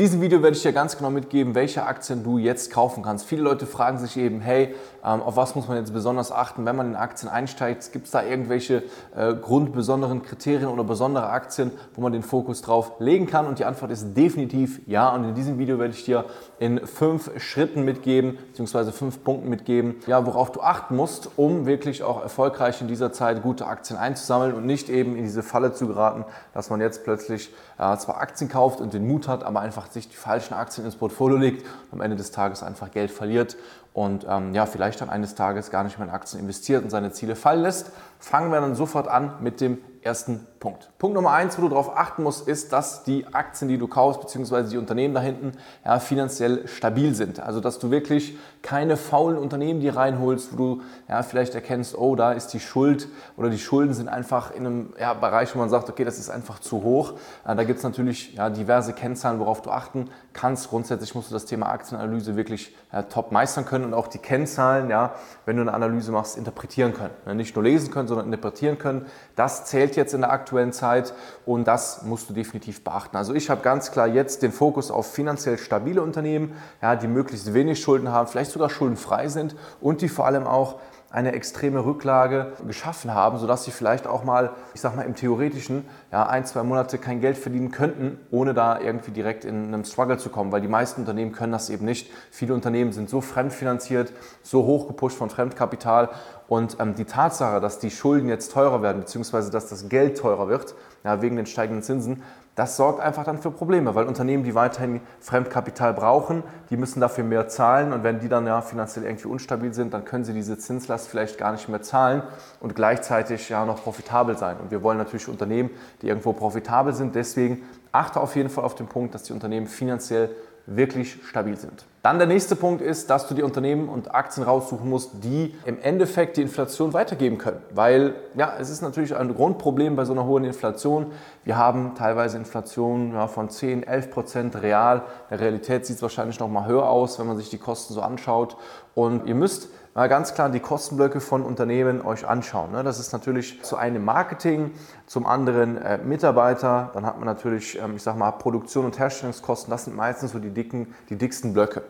In diesem Video werde ich dir ganz genau mitgeben, welche Aktien du jetzt kaufen kannst. Viele Leute fragen sich eben, hey, ähm, auf was muss man jetzt besonders achten, wenn man in Aktien einsteigt? Gibt es da irgendwelche äh, grundbesonderen Kriterien oder besondere Aktien, wo man den Fokus drauf legen kann? Und die Antwort ist definitiv ja. Und in diesem Video werde ich dir in fünf Schritten mitgeben, beziehungsweise fünf Punkten mitgeben, ja, worauf du achten musst, um wirklich auch erfolgreich in dieser Zeit gute Aktien einzusammeln und nicht eben in diese Falle zu geraten, dass man jetzt plötzlich äh, zwar Aktien kauft und den Mut hat, aber einfach sich die falschen Aktien ins Portfolio legt und am Ende des Tages einfach Geld verliert und ähm, ja, vielleicht dann eines Tages gar nicht mehr in Aktien investiert und seine Ziele fallen lässt. Fangen wir dann sofort an mit dem ersten Punkt. Punkt Nummer eins, wo du darauf achten musst, ist, dass die Aktien, die du kaufst, beziehungsweise die Unternehmen da hinten, ja, finanziell stabil sind. Also, dass du wirklich keine faulen Unternehmen dir reinholst, wo du ja, vielleicht erkennst, oh, da ist die Schuld oder die Schulden sind einfach in einem ja, Bereich, wo man sagt, okay, das ist einfach zu hoch. Äh, da gibt es natürlich ja, diverse Kennzahlen, worauf du achten kannst. Grundsätzlich musst du das Thema Aktienanalyse wirklich ja, top meistern können und auch die Kennzahlen, ja, wenn du eine Analyse machst, interpretieren können. Nicht nur lesen können, sondern interpretieren können. Das zählt jetzt in der aktuellen Zeit und das musst du definitiv beachten. Also ich habe ganz klar jetzt den Fokus auf finanziell stabile Unternehmen, ja, die möglichst wenig Schulden haben, vielleicht sogar schuldenfrei sind und die vor allem auch eine extreme Rücklage geschaffen haben, sodass sie vielleicht auch mal, ich sag mal im Theoretischen, ja, ein, zwei Monate kein Geld verdienen könnten, ohne da irgendwie direkt in einem Struggle zu kommen, weil die meisten Unternehmen können das eben nicht. Viele Unternehmen sind so fremdfinanziert, so hoch gepusht von Fremdkapital und ähm, die Tatsache, dass die Schulden jetzt teurer werden, beziehungsweise dass das Geld teurer wird, ja, wegen den steigenden Zinsen, das sorgt einfach dann für Probleme, weil Unternehmen, die weiterhin Fremdkapital brauchen, die müssen dafür mehr zahlen und wenn die dann ja finanziell irgendwie unstabil sind, dann können sie diese Zinslast vielleicht gar nicht mehr zahlen und gleichzeitig ja noch profitabel sein. Und wir wollen natürlich Unternehmen, die irgendwo profitabel sind, deswegen achte auf jeden Fall auf den Punkt, dass die Unternehmen finanziell wirklich stabil sind. Dann der nächste Punkt ist, dass du die Unternehmen und Aktien raussuchen musst, die im Endeffekt die Inflation weitergeben können. Weil ja, es ist natürlich ein Grundproblem bei so einer hohen Inflation. Wir haben teilweise Inflation ja, von 10, 11 Prozent real. In der Realität sieht es wahrscheinlich noch mal höher aus, wenn man sich die Kosten so anschaut. Und ihr müsst ganz klar die Kostenblöcke von Unternehmen euch anschauen. Ne? Das ist natürlich zu einem Marketing, zum anderen äh, Mitarbeiter, dann hat man natürlich, ähm, ich sag mal, Produktion und Herstellungskosten. Das sind meistens so die dicken, die dicksten Blöcke.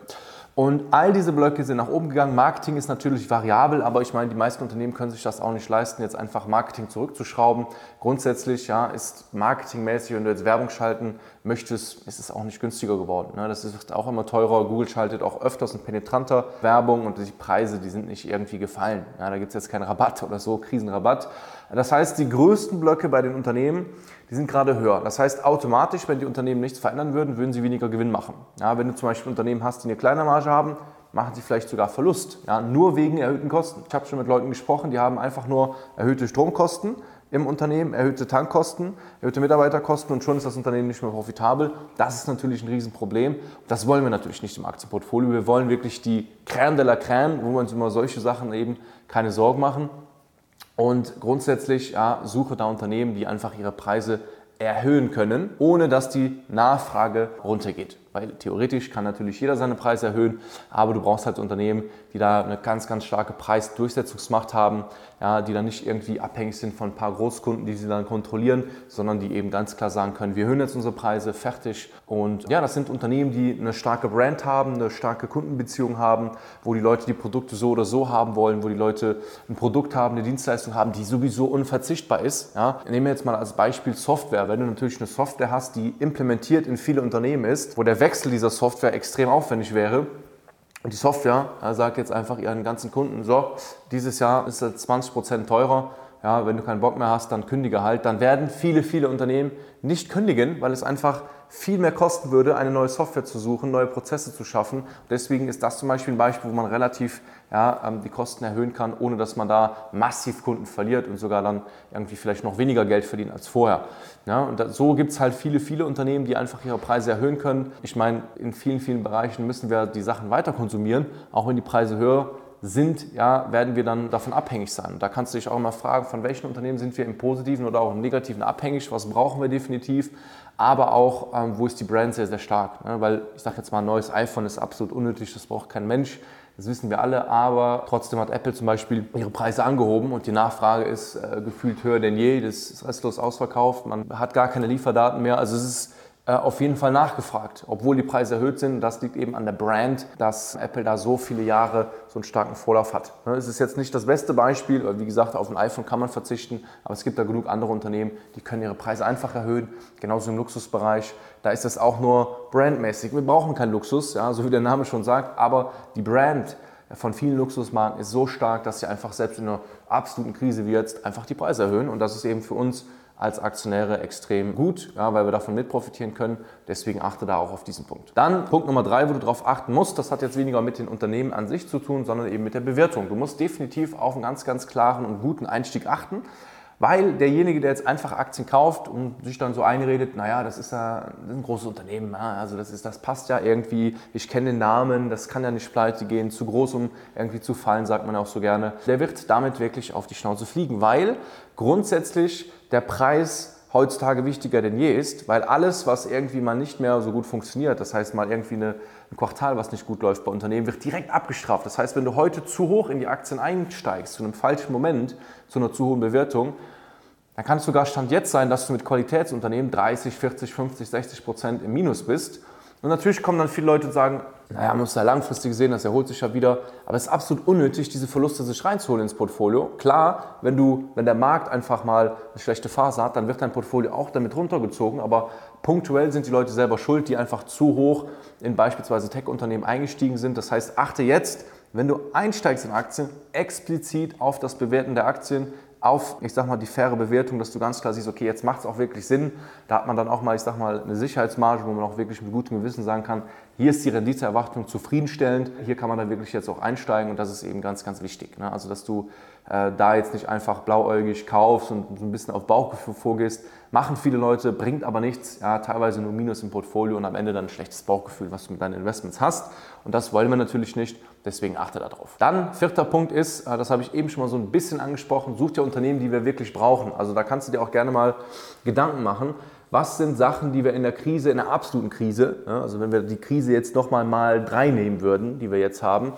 Und all diese Blöcke sind nach oben gegangen. Marketing ist natürlich variabel, aber ich meine, die meisten Unternehmen können sich das auch nicht leisten, jetzt einfach Marketing zurückzuschrauben. Grundsätzlich ja, ist marketingmäßig, wenn du jetzt Werbung schalten möchtest, ist es auch nicht günstiger geworden. Ne? Das ist auch immer teurer. Google schaltet auch öfters und penetranter Werbung und die Preise, die sind nicht irgendwie gefallen. Ja, da gibt es jetzt keinen Rabatt oder so, Krisenrabatt. Das heißt, die größten Blöcke bei den Unternehmen, die sind gerade höher. Das heißt, automatisch, wenn die Unternehmen nichts verändern würden, würden sie weniger Gewinn machen. Ja, wenn du zum Beispiel Unternehmen hast, die eine kleine Marge haben, machen sie vielleicht sogar Verlust, ja, nur wegen erhöhten Kosten. Ich habe schon mit Leuten gesprochen, die haben einfach nur erhöhte Stromkosten im Unternehmen, erhöhte Tankkosten, erhöhte Mitarbeiterkosten und schon ist das Unternehmen nicht mehr profitabel. Das ist natürlich ein Riesenproblem. Das wollen wir natürlich nicht im Aktienportfolio. Wir wollen wirklich die Crème de la Crème, wo wir uns immer solche Sachen eben keine Sorgen machen. Und grundsätzlich ja, suche da Unternehmen, die einfach ihre Preise erhöhen können, ohne dass die Nachfrage runtergeht. Weil theoretisch kann natürlich jeder seine Preise erhöhen, aber du brauchst halt Unternehmen, die da eine ganz, ganz starke Preisdurchsetzungsmacht haben, ja, die dann nicht irgendwie abhängig sind von ein paar Großkunden, die sie dann kontrollieren, sondern die eben ganz klar sagen können, wir erhöhen jetzt unsere Preise, fertig. Und ja, das sind Unternehmen, die eine starke Brand haben, eine starke Kundenbeziehung haben, wo die Leute die Produkte so oder so haben wollen, wo die Leute ein Produkt haben, eine Dienstleistung haben, die sowieso unverzichtbar ist. Ja. Nehmen wir jetzt mal als Beispiel Software. Wenn du natürlich eine Software hast, die implementiert in viele Unternehmen ist, wo der Wechsel dieser Software extrem aufwendig wäre, und die Software sagt jetzt einfach ihren ganzen Kunden, so, dieses Jahr ist es 20% teurer, ja, wenn du keinen Bock mehr hast, dann kündige halt. Dann werden viele, viele Unternehmen nicht kündigen, weil es einfach viel mehr kosten würde, eine neue Software zu suchen, neue Prozesse zu schaffen. Deswegen ist das zum Beispiel ein Beispiel, wo man relativ ja, ähm, die Kosten erhöhen kann, ohne dass man da massiv Kunden verliert und sogar dann irgendwie vielleicht noch weniger Geld verdient als vorher. Ja, und so gibt es halt viele, viele Unternehmen, die einfach ihre Preise erhöhen können. Ich meine, in vielen, vielen Bereichen müssen wir die Sachen weiter konsumieren, auch wenn die Preise höher sind, ja, werden wir dann davon abhängig sein. Da kannst du dich auch immer fragen, von welchen Unternehmen sind wir im Positiven oder auch im Negativen abhängig, was brauchen wir definitiv, aber auch, ähm, wo ist die Brand sehr, sehr stark. Ne? Weil ich sage jetzt mal, ein neues iPhone ist absolut unnötig, das braucht kein Mensch. Das wissen wir alle, aber trotzdem hat Apple zum Beispiel ihre Preise angehoben und die Nachfrage ist äh, gefühlt höher denn je. Das ist restlos ausverkauft, man hat gar keine Lieferdaten mehr. Also es ist auf jeden Fall nachgefragt, obwohl die Preise erhöht sind. Das liegt eben an der Brand, dass Apple da so viele Jahre so einen starken Vorlauf hat. Ne, es ist jetzt nicht das beste Beispiel, weil wie gesagt, auf ein iPhone kann man verzichten, aber es gibt da genug andere Unternehmen, die können ihre Preise einfach erhöhen, genauso im Luxusbereich. Da ist das auch nur brandmäßig. Wir brauchen keinen Luxus, ja, so wie der Name schon sagt, aber die Brand von vielen Luxusmarken ist so stark, dass sie einfach selbst in einer absoluten Krise wie jetzt einfach die Preise erhöhen und das ist eben für uns als Aktionäre extrem gut, ja, weil wir davon mit profitieren können. Deswegen achte da auch auf diesen Punkt. Dann Punkt Nummer drei, wo du darauf achten musst, das hat jetzt weniger mit den Unternehmen an sich zu tun, sondern eben mit der Bewertung. Du musst definitiv auf einen ganz, ganz klaren und guten Einstieg achten. Weil derjenige, der jetzt einfach Aktien kauft und sich dann so einredet, naja, das ist ja ein großes Unternehmen, also das, ist, das passt ja irgendwie, ich kenne den Namen, das kann ja nicht pleite gehen, zu groß, um irgendwie zu fallen, sagt man auch so gerne. Der wird damit wirklich auf die Schnauze fliegen, weil grundsätzlich der Preis heutzutage wichtiger denn je ist, weil alles, was irgendwie mal nicht mehr so gut funktioniert, das heißt mal irgendwie eine, ein Quartal, was nicht gut läuft bei Unternehmen, wird direkt abgestraft. Das heißt, wenn du heute zu hoch in die Aktien einsteigst, zu einem falschen Moment, zu einer zu hohen Bewertung, dann kann es sogar Stand jetzt sein, dass du mit Qualitätsunternehmen 30, 40, 50, 60 Prozent im Minus bist. Und natürlich kommen dann viele Leute und sagen, naja, man muss ja langfristig sehen, das erholt sich ja wieder. Aber es ist absolut unnötig, diese Verluste sich reinzuholen ins Portfolio. Klar, wenn, du, wenn der Markt einfach mal eine schlechte Phase hat, dann wird dein Portfolio auch damit runtergezogen. Aber punktuell sind die Leute selber schuld, die einfach zu hoch in beispielsweise Tech-Unternehmen eingestiegen sind. Das heißt, achte jetzt, wenn du einsteigst in Aktien, explizit auf das Bewerten der Aktien, auf, ich sag mal, die faire Bewertung, dass du ganz klar siehst, okay, jetzt macht es auch wirklich Sinn. Da hat man dann auch mal, ich sag mal, eine Sicherheitsmarge, wo man auch wirklich mit gutem Gewissen sagen kann, hier ist die Renditeerwartung zufriedenstellend, hier kann man dann wirklich jetzt auch einsteigen und das ist eben ganz, ganz wichtig. Ne? Also, dass du äh, da jetzt nicht einfach blauäugig kaufst und so ein bisschen auf Bauchgefühl vorgehst. Machen viele Leute, bringt aber nichts, ja, teilweise nur Minus im Portfolio und am Ende dann ein schlechtes Bauchgefühl, was du mit deinen Investments hast. Und das wollen wir natürlich nicht, deswegen achte darauf. Dann, vierter Punkt ist, äh, das habe ich eben schon mal so ein bisschen angesprochen, such dir Unternehmen, die wir wirklich brauchen. Also da kannst du dir auch gerne mal Gedanken machen. Was sind Sachen, die wir in der Krise, in der absoluten Krise, also wenn wir die Krise jetzt nochmal mal drei nehmen würden, die wir jetzt haben,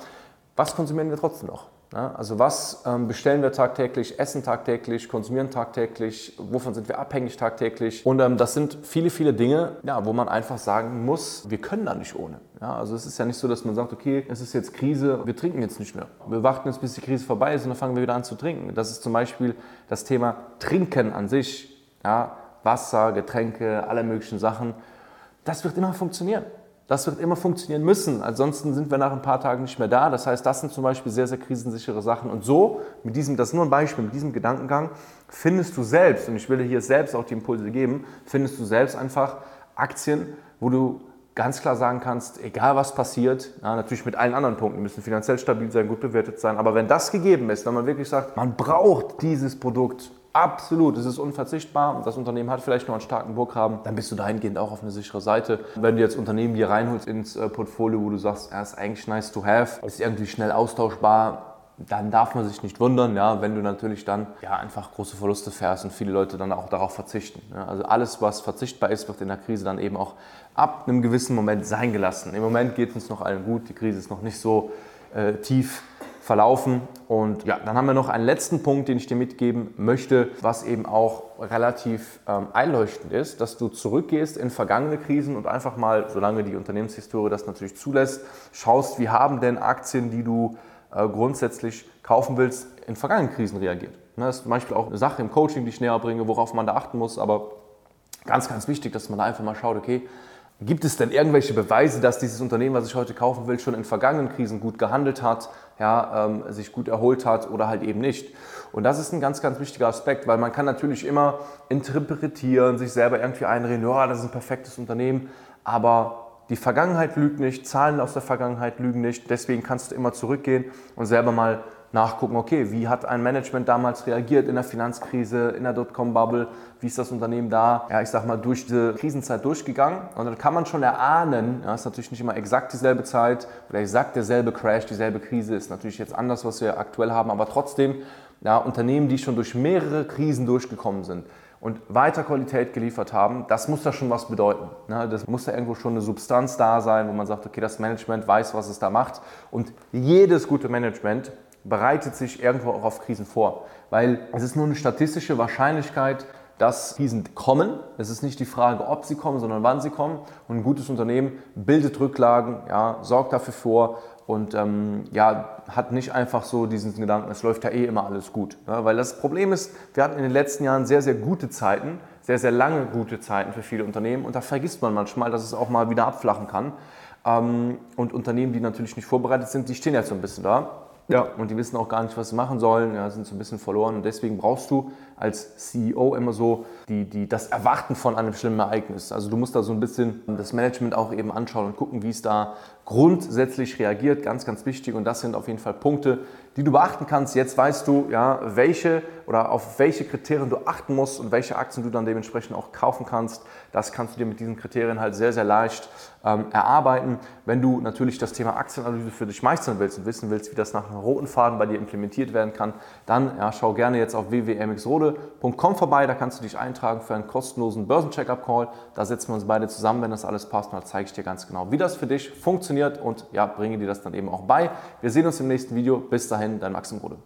was konsumieren wir trotzdem noch? Also was ähm, bestellen wir tagtäglich, essen tagtäglich, konsumieren tagtäglich, wovon sind wir abhängig tagtäglich? Und ähm, das sind viele, viele Dinge, ja, wo man einfach sagen muss, wir können da nicht ohne. Ja, also es ist ja nicht so, dass man sagt, okay, es ist jetzt Krise, wir trinken jetzt nicht mehr. Wir warten jetzt, bis die Krise vorbei ist und dann fangen wir wieder an zu trinken. Das ist zum Beispiel das Thema Trinken an sich. Ja, Wasser, Getränke, alle möglichen Sachen. Das wird immer funktionieren. Das wird immer funktionieren müssen. Ansonsten sind wir nach ein paar Tagen nicht mehr da. Das heißt, das sind zum Beispiel sehr, sehr krisensichere Sachen. Und so, mit diesem, das ist nur ein Beispiel, mit diesem Gedankengang, findest du selbst, und ich will dir hier selbst auch die Impulse geben, findest du selbst einfach Aktien, wo du ganz klar sagen kannst, egal was passiert, ja, natürlich mit allen anderen Punkten, müssen finanziell stabil sein, gut bewertet sein, aber wenn das gegeben ist, wenn man wirklich sagt, man braucht dieses Produkt Absolut, es ist unverzichtbar. Das Unternehmen hat vielleicht noch einen starken Burggraben, dann bist du dahingehend auch auf eine sichere Seite. Wenn du jetzt Unternehmen hier reinholst ins äh, Portfolio, wo du sagst, er ist eigentlich nice to have, ist irgendwie schnell austauschbar, dann darf man sich nicht wundern, ja, wenn du natürlich dann ja, einfach große Verluste fährst und viele Leute dann auch darauf verzichten. Ja. Also alles, was verzichtbar ist, wird in der Krise dann eben auch ab einem gewissen Moment sein gelassen. Im Moment geht es uns noch allen gut, die Krise ist noch nicht so äh, tief verlaufen. Und ja, dann haben wir noch einen letzten Punkt, den ich dir mitgeben möchte, was eben auch relativ ähm, einleuchtend ist, dass du zurückgehst in vergangene Krisen und einfach mal, solange die Unternehmenshistorie das natürlich zulässt, schaust, wie haben denn Aktien, die du äh, grundsätzlich kaufen willst, in vergangenen Krisen reagiert. Ne, das ist zum Beispiel auch eine Sache im Coaching, die ich näher bringe, worauf man da achten muss, aber ganz, ganz wichtig, dass man da einfach mal schaut, okay, Gibt es denn irgendwelche Beweise, dass dieses Unternehmen, was ich heute kaufen will, schon in vergangenen Krisen gut gehandelt hat, ja, ähm, sich gut erholt hat oder halt eben nicht? Und das ist ein ganz, ganz wichtiger Aspekt, weil man kann natürlich immer interpretieren, sich selber irgendwie einreden, ja, das ist ein perfektes Unternehmen, aber die Vergangenheit lügt nicht, Zahlen aus der Vergangenheit lügen nicht, deswegen kannst du immer zurückgehen und selber mal nachgucken, okay, wie hat ein Management damals reagiert in der Finanzkrise, in der Dotcom-Bubble, wie ist das Unternehmen da, ja, ich sag mal, durch diese Krisenzeit durchgegangen. Und dann kann man schon erahnen, ja, ist natürlich nicht immer exakt dieselbe Zeit oder exakt derselbe Crash, dieselbe Krise, ist natürlich jetzt anders, was wir aktuell haben, aber trotzdem, ja, Unternehmen, die schon durch mehrere Krisen durchgekommen sind, und weiter Qualität geliefert haben, das muss da schon was bedeuten. Ne? Das muss da irgendwo schon eine Substanz da sein, wo man sagt, okay, das Management weiß, was es da macht. Und jedes gute Management bereitet sich irgendwo auch auf Krisen vor. Weil es ist nur eine statistische Wahrscheinlichkeit, dass Krisen kommen. Es ist nicht die Frage, ob sie kommen, sondern wann sie kommen. Und ein gutes Unternehmen bildet Rücklagen, ja, sorgt dafür vor und ähm, ja, hat nicht einfach so diesen Gedanken, es läuft ja eh immer alles gut. Ja, weil das Problem ist, wir hatten in den letzten Jahren sehr, sehr gute Zeiten, sehr, sehr lange gute Zeiten für viele Unternehmen und da vergisst man manchmal, dass es auch mal wieder abflachen kann. Ähm, und Unternehmen, die natürlich nicht vorbereitet sind, die stehen jetzt so ein bisschen da. Ja. Und die wissen auch gar nicht, was sie machen sollen, ja, sind so ein bisschen verloren. Und deswegen brauchst du als CEO immer so die, die, das Erwarten von einem schlimmen Ereignis. Also du musst da so ein bisschen das Management auch eben anschauen und gucken, wie es da grundsätzlich reagiert. Ganz, ganz wichtig. Und das sind auf jeden Fall Punkte, die du beachten kannst. Jetzt weißt du, ja, welche oder auf welche Kriterien du achten musst und welche Aktien du dann dementsprechend auch kaufen kannst. Das kannst du dir mit diesen Kriterien halt sehr, sehr leicht ähm, erarbeiten. Wenn du natürlich das Thema Aktienanalyse für dich meistern willst und wissen willst, wie das nach einem roten Faden bei dir implementiert werden kann, dann ja, schau gerne jetzt auf www.mxrode.com vorbei. Da kannst du dich eintragen für einen kostenlosen Börsencheckup-Call. Da setzen wir uns beide zusammen, wenn das alles passt. Und da zeige ich dir ganz genau, wie das für dich funktioniert und ja, bringe dir das dann eben auch bei. Wir sehen uns im nächsten Video. Bis dahin dahin, dein Maxim Rode.